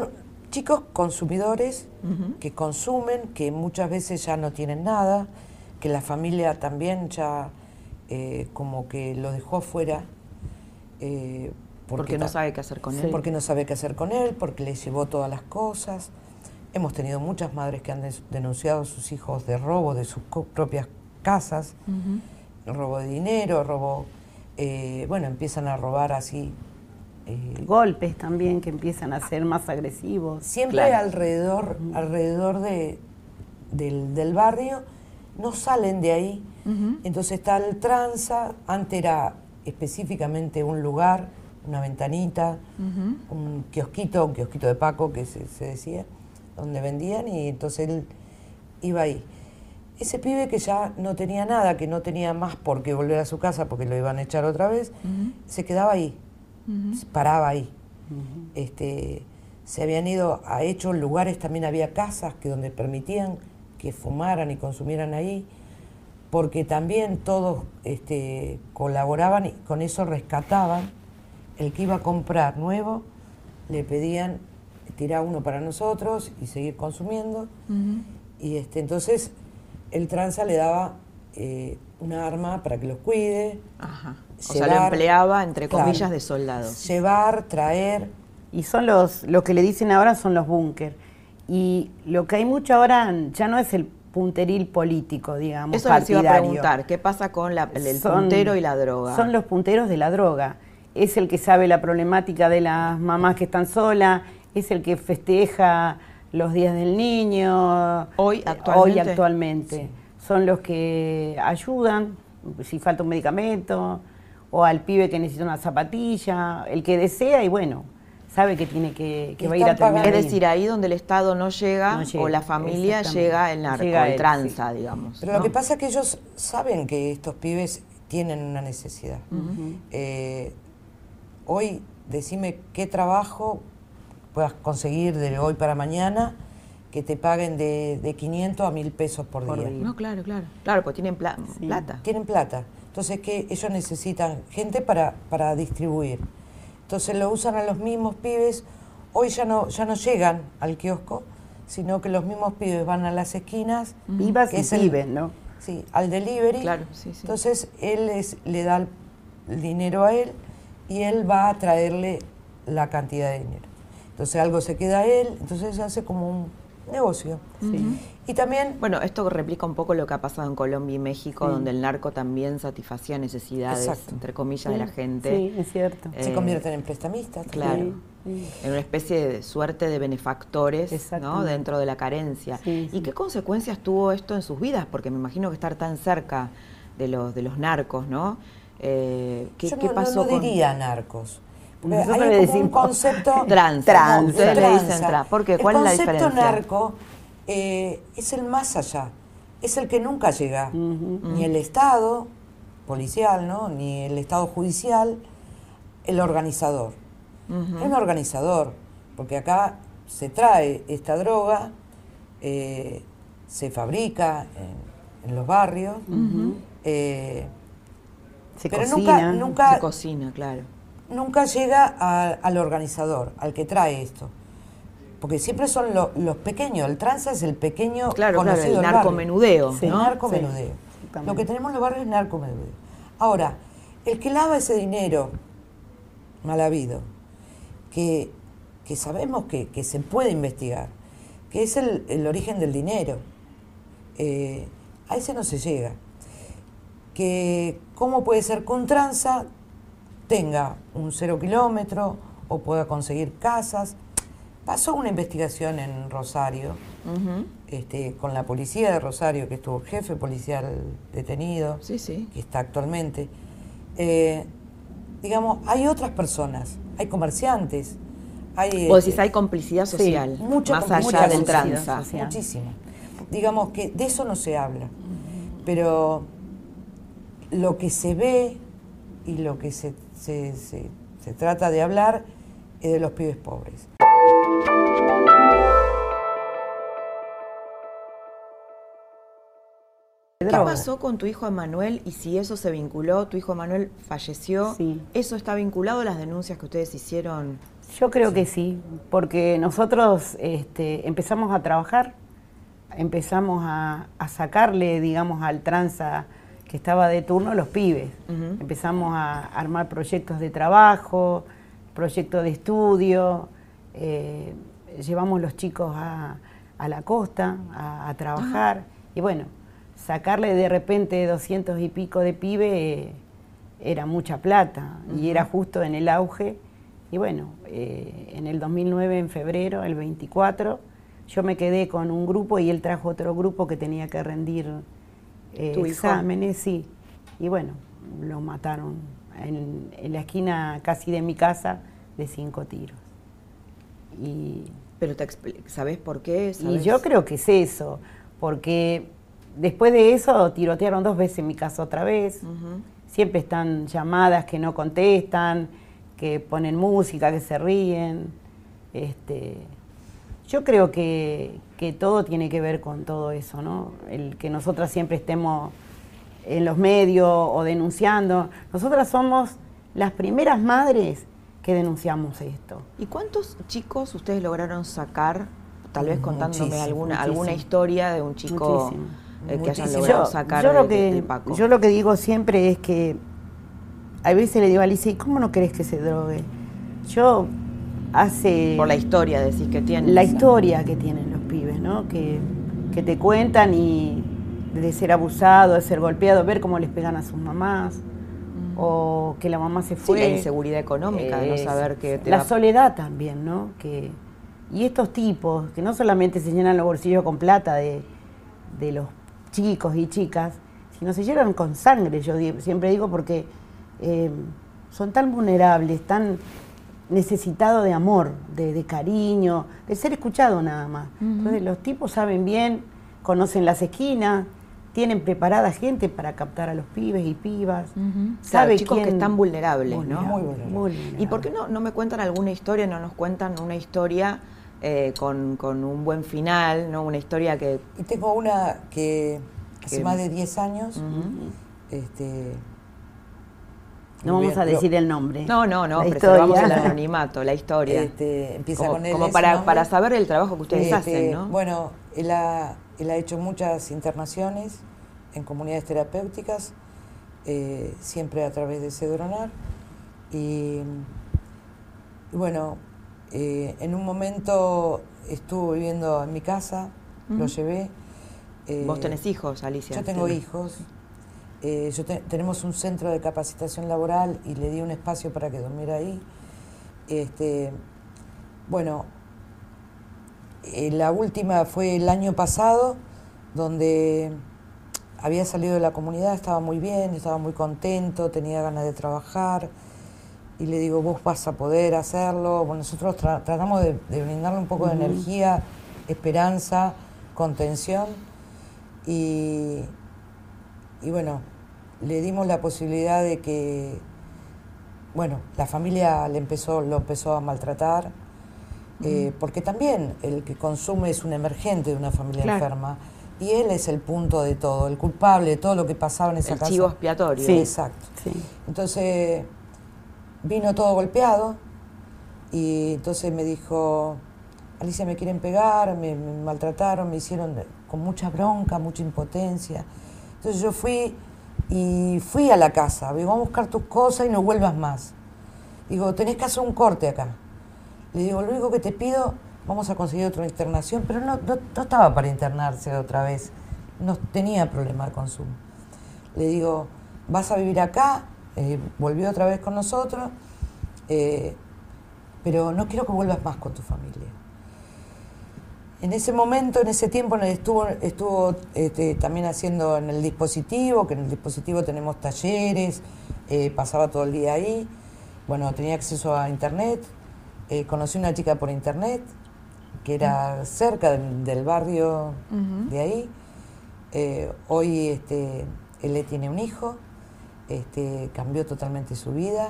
chicos consumidores que consumen, que muchas veces ya no tienen nada, que la familia también ya eh, como que lo dejó fuera. eh, porque no ta- sabe qué hacer con Sí. él. Porque no sabe qué hacer con él, porque le llevó todas las cosas. Hemos tenido muchas madres que han denunciado a sus hijos de robo de sus propias casas, robo de dinero, robo, eh, bueno, empiezan a robar así. eh, Golpes también que empiezan a ser más agresivos. Siempre Claro. alrededor, alrededor de, del, del barrio, no salen de ahí. Entonces está el tranza, antes era específicamente un lugar, una ventanita, un kiosquito, un kiosquito de Paco que se, se decía, donde vendían y entonces él iba ahí. Ese pibe que ya no tenía nada, que no tenía más por qué volver a su casa porque lo iban a echar otra vez, se quedaba ahí, se paraba ahí. este, se habían ido a hechos lugares, también había casas que donde permitían que fumaran y consumieran ahí, porque también todos este, colaboraban y con eso rescataban. El que iba a comprar nuevo, le pedían tirar uno para nosotros y seguir consumiendo. Y este, entonces el tranza le daba eh, una arma para que los cuide. Ajá. O sea, lo empleaba, entre Claro. comillas, de soldados. Llevar, traer. Y son los, lo que le dicen ahora son los búnker. Y lo que hay mucho ahora ya no es el punteril político, digamos, Eso les iba a preguntar. ¿Qué pasa con la- el, el Son- puntero y la droga? Son los punteros de la droga. Es el que sabe la problemática de las mamás que están solas, es el que festeja los días del niño. Hoy, eh, actualmente. Hoy actualmente. Son los que ayudan, si falta un medicamento, o al pibe que necesita una zapatilla, el que desea y bueno, sabe que tiene que, que va a ir a terminar. Es decir, ahí donde el Estado no llega, No llega, o la familia llega el narco, Llega el tranza, digamos. Pero ¿no? lo que pasa es que ellos saben que estos pibes tienen una necesidad. Eh, hoy, decime qué trabajo puedas conseguir de hoy para mañana que te paguen de, de 500 a 1000 pesos por, Por día. día. No, claro, claro. Claro, pues tienen pla- Sí. plata. Tienen plata. Entonces, que ellos necesitan gente para, para distribuir. Entonces, lo usan a los mismos pibes. Hoy ya no, ya no llegan al kiosco, sino que los mismos pibes van a las esquinas. Vivas que y es el- pibes, ¿no? Sí, al delivery. Claro, sí, sí. Entonces él es- le da el dinero a él y él va a traerle la cantidad de dinero. Entonces algo se queda a él, entonces se hace como un negocio. Y también, Bueno, esto replica un poco lo que ha pasado en Colombia y México, Sí. donde el narco también satisfacía necesidades, Exacto. entre comillas, de la gente. Sí, es cierto. Eh, se convierten en prestamistas. Claro. En una especie de suerte de benefactores ¿no? Dentro de la carencia. Sí, ¿Y sí. qué consecuencias tuvo esto en sus vidas? Porque me imagino que estar tan cerca de los, de los narcos, ¿no? Eh, ¿qué, Yo qué no, no- pasó no con diría narcos. Porque Nosotros hay le como un concepto... Tranza. Ustedes le dicen Tranza. tra. ¿Por qué? El ¿Cuál es la concepto diferencia? narco eh, es el más allá, es el que nunca llega. Ni el Estado policial, ¿no? ni el Estado judicial, el organizador. Es un organizador, porque acá se trae esta droga, eh, se fabrica en, en los barrios, eh, Se pero cocina. nunca, nunca Se cocina, claro. Nunca llega al organizador, al que trae esto. Porque siempre son los pequeños, el trance es el pequeño claro, conocido claro, el narcomenudeo. Sí. ¿no? Narcomenudeo. Lo que tenemos en los barrios es narcomenudeo. Ahora, el que lava ese dinero mal habido, que, sabemos que, se puede investigar, que es el, origen del dinero, eh, a ese no se llega. Que cómo puede ser con tranza tenga un cero kilómetro o pueda conseguir casas. Pasó una investigación en Rosario este, con la policía de Rosario, que estuvo jefe policial detenido, que está actualmente. Eh, digamos, hay otras personas, hay comerciantes. Hay, Vos decís, hay complicidad social, más allá del tranza. Muchísimo. Digamos que de eso no se habla, pero lo que se ve y lo que se, se, se, trata de hablar es de los pibes pobres. ¿Qué pasó con tu hijo Emanuel y si eso se vinculó? Tu hijo Emanuel falleció. Sí. ¿Eso está vinculado a las denuncias que ustedes hicieron? Yo creo que sí, porque nosotros este, empezamos a trabajar, empezamos a, a, sacarle, digamos, al tranza que estaba de turno los pibes. Empezamos a armar proyectos de trabajo, proyectos de estudio, eh, llevamos los chicos a, la costa a, trabajar. Y bueno, sacarle de repente doscientos y pico de pibe eh, era mucha plata. Y era justo en el auge. Y bueno, eh, en el 2009, en febrero, el 24, yo me quedé con un grupo y él trajo otro grupo que tenía que rendir eh, exámenes, sí. Y bueno, lo mataron en, la esquina casi de mi casa de cinco tiros. Y, Pero te ¿sabes por qué? Y yo creo que es eso, porque después de eso tirotearon dos veces en mi casa otra vez. Siempre están llamadas que no contestan, que ponen música, que se ríen. Este, yo creo que, todo tiene que ver con todo eso, ¿no? El que nosotras siempre estemos en los medios o denunciando. Nosotras somos las primeras madres que denunciamos esto. ¿Y cuántos chicos ustedes lograron sacar, tal vez contándome alguna, alguna historia de un chico eh, que hayan logrado sacar yo lo que, Yo lo que digo siempre es que a veces le digo a Alicia, ¿y cómo no querés que se drogue? Yo hace... Por la historia decís que tienen. La historia que tienen los pibes, ¿no? Que, que te cuentan y de ser abusado, de ser golpeado, ver cómo les pegan a sus mamás, mm. o que la mamá se fue. Sí, la inseguridad económica, de no saber que La soledad también, ¿no? Que, y estos tipos, que no solamente se llenan los bolsillos con plata de, de los chicos y chicas, sino se llenan con sangre, yo siempre digo, porque eh, son tan vulnerables, tan necesitado de amor, de, cariño, de ser escuchado nada más. Entonces los tipos saben bien, conocen las esquinas, tienen preparada gente para captar a los pibes y pibas. saben chicos que están vulnerables, ¿no? Muy vulnerables. ¿Y por qué no, no me cuentan alguna historia, no nos cuentan una historia eh, con, un buen final, ¿no? Una historia que... Y tengo una que hace más de 10 años, este, no vamos a decir el nombre. No, no, no, preservamos el anonimato, la historia. Este, empieza con él. Como para, para saber el trabajo que ustedes este, hacen, ¿no? Bueno, él ha, él ha hecho muchas internaciones en comunidades terapéuticas, eh, siempre a través de Cedronar. Y, bueno, eh, en un momento estuvo viviendo en mi casa, lo llevé. ¿Vos tenés hijos, Alicia? Yo tengo hijos. Eh, yo tenemos un centro de capacitación laboral y le di un espacio para que durmiera ahí. Este, bueno, eh, la última fue el año pasado, donde había salido de la comunidad, estaba muy bien, estaba muy contento, tenía ganas de trabajar. Y le digo, vos vas a poder hacerlo. Bueno, nosotros tratamos de, brindarle un poco de energía, esperanza, contención. Y, y bueno, le dimos la posibilidad de que, bueno, la familia le empezó, lo empezó a maltratar, eh, porque también el que consume es un emergente de una familia enferma. Y él es el punto de todo, el culpable de todo lo que pasaba en esa el casa. chivo expiatorio. Sí, exacto. Entonces, vino todo golpeado y entonces me dijo, Alicia, me quieren pegar, me, me maltrataron, me hicieron con mucha bronca, mucha impotencia. Entonces yo fui y fui a la casa, digo, vamos a buscar tus cosas y no vuelvas más. Digo, tenés que hacer un corte acá. Le digo, lo único que te pido, vamos a conseguir otra internación, pero no, no, no estaba para internarse otra vez, no tenía problema de consumo. Le digo, vas a vivir acá, eh, volvió otra vez con nosotros, eh, pero no quiero que vuelvas más con tu familia. En ese momento, en ese tiempo, estuvo, estuvo este, también haciendo en el dispositivo, que en el dispositivo tenemos talleres, eh, pasaba todo el día ahí. Bueno, tenía acceso a internet, eh, conocí una chica por internet, que era cerca del, del barrio de ahí. Eh, hoy este, él tiene un hijo, este, cambió totalmente su vida,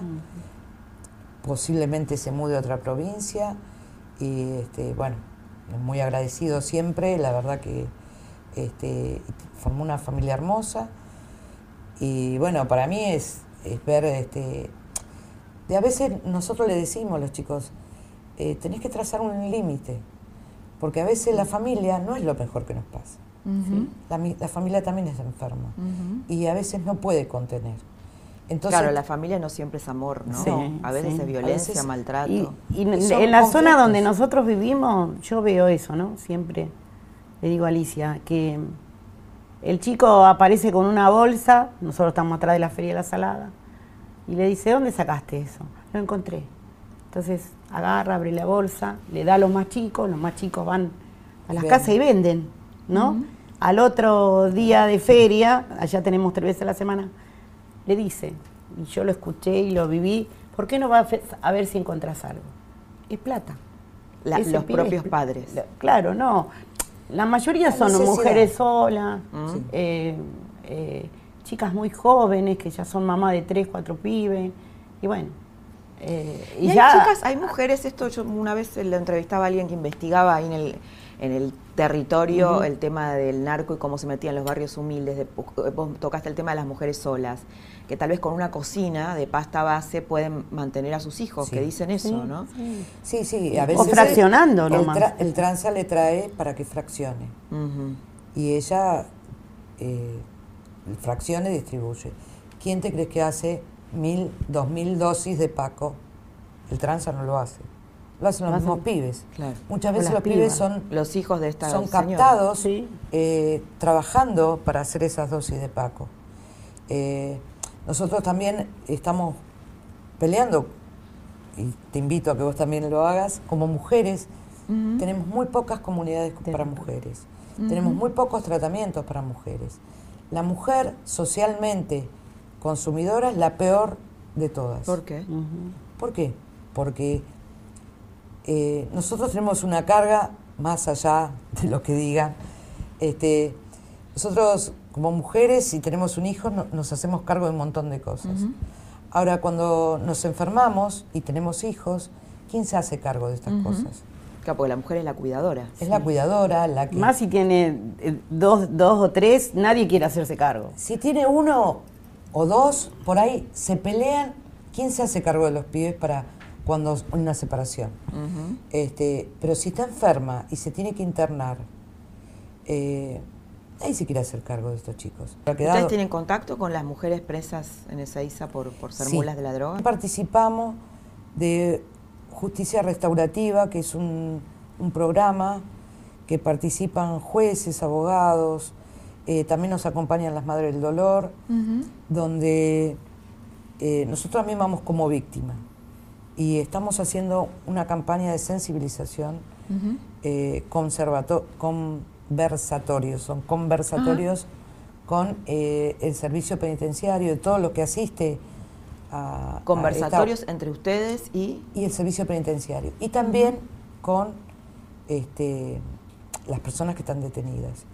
posiblemente se mude a otra provincia y este, bueno, muy agradecido siempre, la verdad que este, formó una familia hermosa. Y bueno, para mí es, es ver, este, de a veces nosotros le decimos a los chicos, eh, tenés que trazar un límite, porque a veces la familia no es lo mejor que nos pasa. ¿sí? la, mi- la familia también es enferma y a veces no puede contener. Entonces, claro, la familia no siempre es amor, ¿no? Sí, a veces sí. es violencia, veces- maltrato. Y, y en- Y son en la zona donde nosotros vivimos, yo veo eso, ¿no? Siempre le digo a Alicia que el chico aparece con una bolsa, nosotros estamos atrás de la Feria de la Salada, y le dice, ¿dónde sacaste eso? Lo encontré. Entonces agarra, abre la bolsa, le da a los más chicos, los más chicos van a las casas y venden, ¿no? Al otro día de feria, allá tenemos tres veces a la semana, le dice, y yo lo escuché y lo viví, ¿por qué no va a ver si encontrás algo? Es plata. La- los propios es- padres. la- Claro, no. La mayoría La son necesidad. mujeres solas, eh, eh, chicas muy jóvenes que ya son mamá de tres, cuatro pibes. Y bueno. Eh, Y, hay ya, chicas, hay mujeres, esto yo una vez lo entrevistaba a alguien que investigaba ahí en el, en el territorio el tema del narco y cómo se metía en los barrios humildes. De- vos tocaste el tema de las mujeres solas, que tal vez con una cocina de pasta base pueden mantener a sus hijos, Sí. que dicen eso, ¿no? sí, sí, a O veces fraccionando el, nomás. tra- el tranza le trae para que fraccione. Y ella eh, fracciona y distribuye. ¿Quién te crees que hace mil, dos mil dosis de Paco? El tranza no lo hace. Lo hacen los Lo mismos hacen- pibes. claro. Muchas veces los pibes son, Los hijos de esta son señora. captados Sí. eh, trabajando para hacer esas dosis de Paco. Eh, nosotros también estamos peleando, y te invito a que vos también lo hagas, como mujeres, tenemos muy pocas comunidades para mujeres, tenemos muy pocos tratamientos para mujeres. La mujer socialmente consumidora es la peor de todas. ¿Por qué? ¿Por qué? Porque eh, nosotros tenemos una carga más allá de lo que digan. Este, nosotros como mujeres, si tenemos un hijo, no- nos hacemos cargo de un montón de cosas. Ahora, cuando nos enfermamos y tenemos hijos, ¿quién se hace cargo de estas cosas? Claro, porque la mujer es la cuidadora. Es la cuidadora, la que... Más si tiene eh, dos, dos o tres, nadie quiere hacerse cargo. Si tiene uno o dos, por ahí se pelean, ¿quién se hace cargo de los pibes para cuando hay una separación? este, pero si está enferma y se tiene que internar, eh, nadie se quiere hacer cargo de estos chicos. Quedado- ¿Ustedes tienen contacto con las mujeres presas en esa isla por, por ser Sí. mulas de la droga? Participamos de Justicia Restaurativa, que es un, un programa que participan jueces, abogados, eh, también nos acompañan las Madres del Dolor, donde eh, nosotros también vamos como víctima. Y estamos haciendo una campaña de sensibilización eh, conservato- conversatorios, son conversatorios con eh, el servicio penitenciario, de todo lo que asiste a... a Conversatorios esta- entre ustedes y... y el servicio penitenciario. Y también con este, las personas que están detenidas.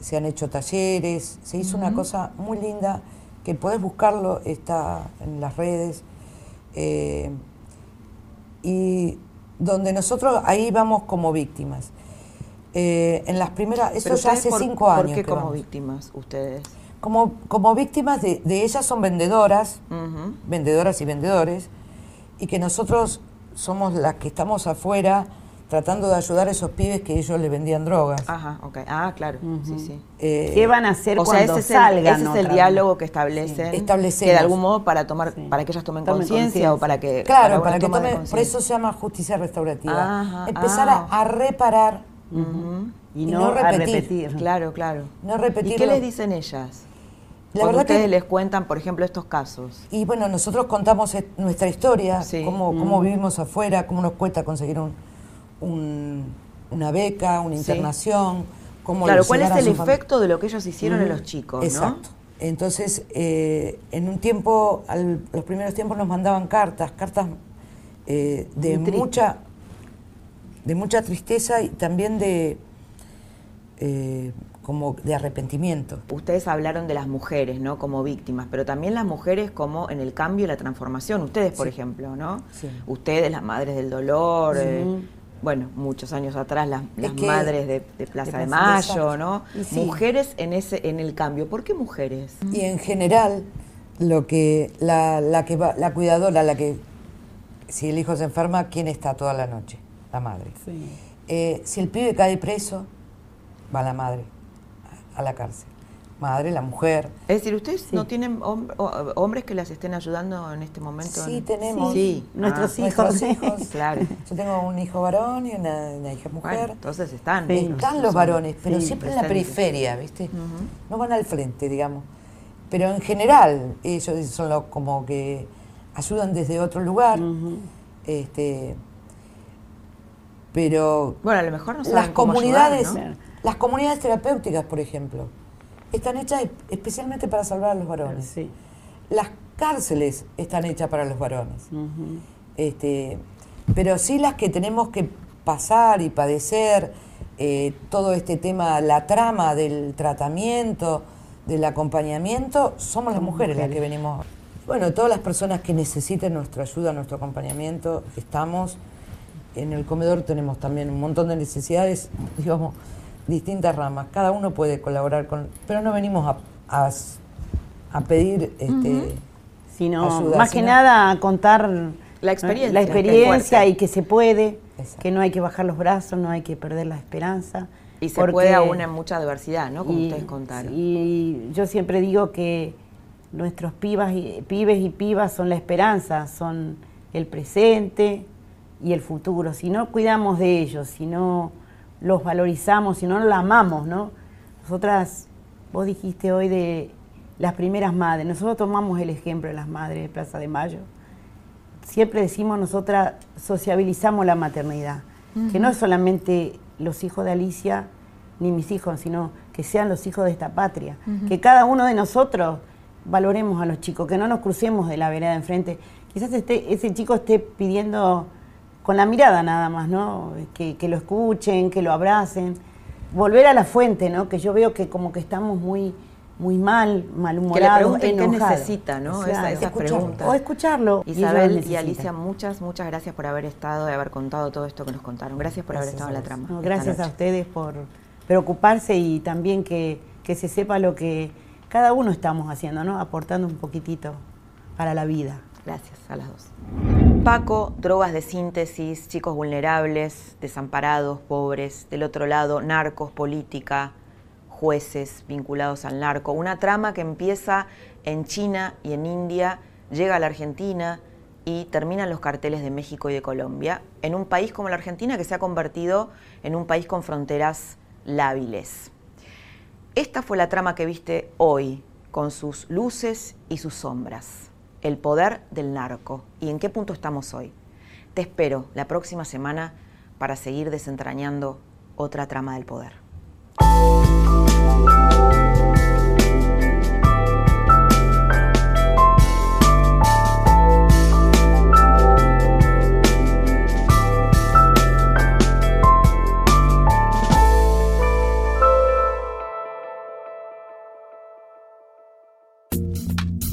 Se han hecho talleres, se hizo una cosa muy linda que podés buscarlo, está en las redes. eh, y donde nosotros ahí vamos como víctimas. Eh, en las primeras, eso ya hace por- cinco años. ¿Por qué como vamos. víctimas ustedes? Como, como víctimas de, de ellas son vendedoras, vendedoras y vendedores, y que nosotros somos las que estamos afuera tratando de ayudar a esos pibes que ellos le vendían drogas. Ajá, ok. Ah, claro. Sí, sí. Eh, ¿Qué van a hacer O sea, cuando ese es el, salgan? ese es el diálogo que establecen. Sí. Que de algún modo para tomar, Sí. para que ellas tomen Tomen conciencia o para que. Claro, para que toma de tome, por eso se llama justicia restaurativa. Ajá, Empezar ah. a, a reparar. Y Y no, no a repetir. repetir. Claro, claro. no ¿Y repetirlo. qué les dicen ellas? La Cuando verdad ustedes que- les cuentan, por ejemplo, estos casos. Y bueno, nosotros contamos nuestra historia, Sí. cómo, cómo vivimos afuera, cómo nos cuesta conseguir un, un- una beca, una Sí. internación, cómo Claro, ¿cuál es el efecto de lo que ellos hicieron en los chicos? ¿no? Exacto. Entonces, eh, en un tiempo, al- los primeros tiempos nos mandaban cartas, cartas eh, de mucha de mucha tristeza y también de eh, como de arrepentimiento. Ustedes hablaron de las mujeres, ¿no? Como víctimas, pero también las mujeres como en el cambio y la transformación. Ustedes, por Sí. ejemplo, ¿no? Sí. Ustedes, las madres del dolor, eh, bueno, muchos años atrás las, las que- madres de, de Plaza de, Mayo. ¿no? Sí. Mujeres en ese, en el cambio. ¿Por qué mujeres? Y en general, lo que la, la que va, la cuidadora, la que si el hijo se enferma, ¿quién está toda la noche? La madre. Sí. Eh, si el pibe cae preso, va la madre a la cárcel. Madre, la mujer. Es decir, ¿ustedes no tienen hom- hombres que las estén ayudando en este momento? Sí, en- tenemos. Sí, Nuestros Ah, hijos. Nuestros hijos. Claro. Yo tengo un hijo varón y una, una hija Bueno, mujer. entonces están. Sí. Están los varones, pero siempre en la periferia, ¿viste? No van al frente, digamos. Pero en general, ellos son los como que ayudan desde otro lugar. este, pero Bueno, a lo mejor no saben las cómo comunidades, ayudar, ¿no? las comunidades terapéuticas, por ejemplo, están hechas especialmente para salvar a los varones. Sí. Las cárceles están hechas para los varones. este, pero sí las que tenemos que pasar y padecer eh, todo este tema, la trama del tratamiento, del acompañamiento, somos las mujeres, las que venimos. Bueno, todas las personas que necesiten nuestra ayuda, nuestro acompañamiento, estamos. En el comedor tenemos también un montón de necesidades, digamos, distintas ramas. Cada uno puede colaborar con, pero no venimos a, a, a pedir este, Sino, ayuda, más que nada a contar La experiencia, la experiencia y que se puede, Exacto. que no hay que bajar los brazos, no hay que perder la esperanza. Y se porque- puede aún en mucha adversidad, ¿no? Como y- ustedes contaron. Y yo siempre digo que nuestros pibas y, pibes y pibas son la esperanza, son el presente y el futuro. Si no cuidamos de ellos, si no los valorizamos, si no los amamos, ¿no? Nosotras, vos dijiste hoy de las primeras madres, nosotros tomamos el ejemplo de las madres de Plaza de Mayo. Siempre decimos nosotras, sociabilizamos la maternidad, que no es solamente los hijos de Alicia ni mis hijos, sino que sean los hijos de esta patria. Que cada uno de nosotros valoremos a los chicos, que no nos crucemos de la vereda de enfrente. Quizás esté- ese chico esté pidiendo con la mirada nada más, ¿no? Que, que lo escuchen, que lo abracen. Volver a la fuente, ¿no? Que yo veo que como que estamos muy, muy mal, malhumorados, pregunten qué enojados. necesita, ¿no? Esa- esas escucharlo. preguntas. O escucharlo. Isabel y. Alicia, muchas, muchas gracias por haber estado y haber contado todo esto que nos contaron. Gracias por haber estado en la trama. No, gracias a ustedes por preocuparse y también que, que se sepa lo que cada uno estamos haciendo, ¿no? Aportando un poquitito para la vida. Gracias a las dos. Paco, drogas de síntesis, chicos vulnerables, desamparados, pobres. Del otro lado, narcos, política, jueces vinculados al narco. Una trama que empieza en China y en India, llega a la Argentina y termina en los carteles de México y de Colombia, en un país como la Argentina que se ha convertido en un país con fronteras lábiles. Esta fue la trama que viste hoy, con sus luces y sus sombras. El poder del narco. ¿Y en qué punto estamos hoy? Te espero la próxima semana para seguir desentrañando otra trama del poder.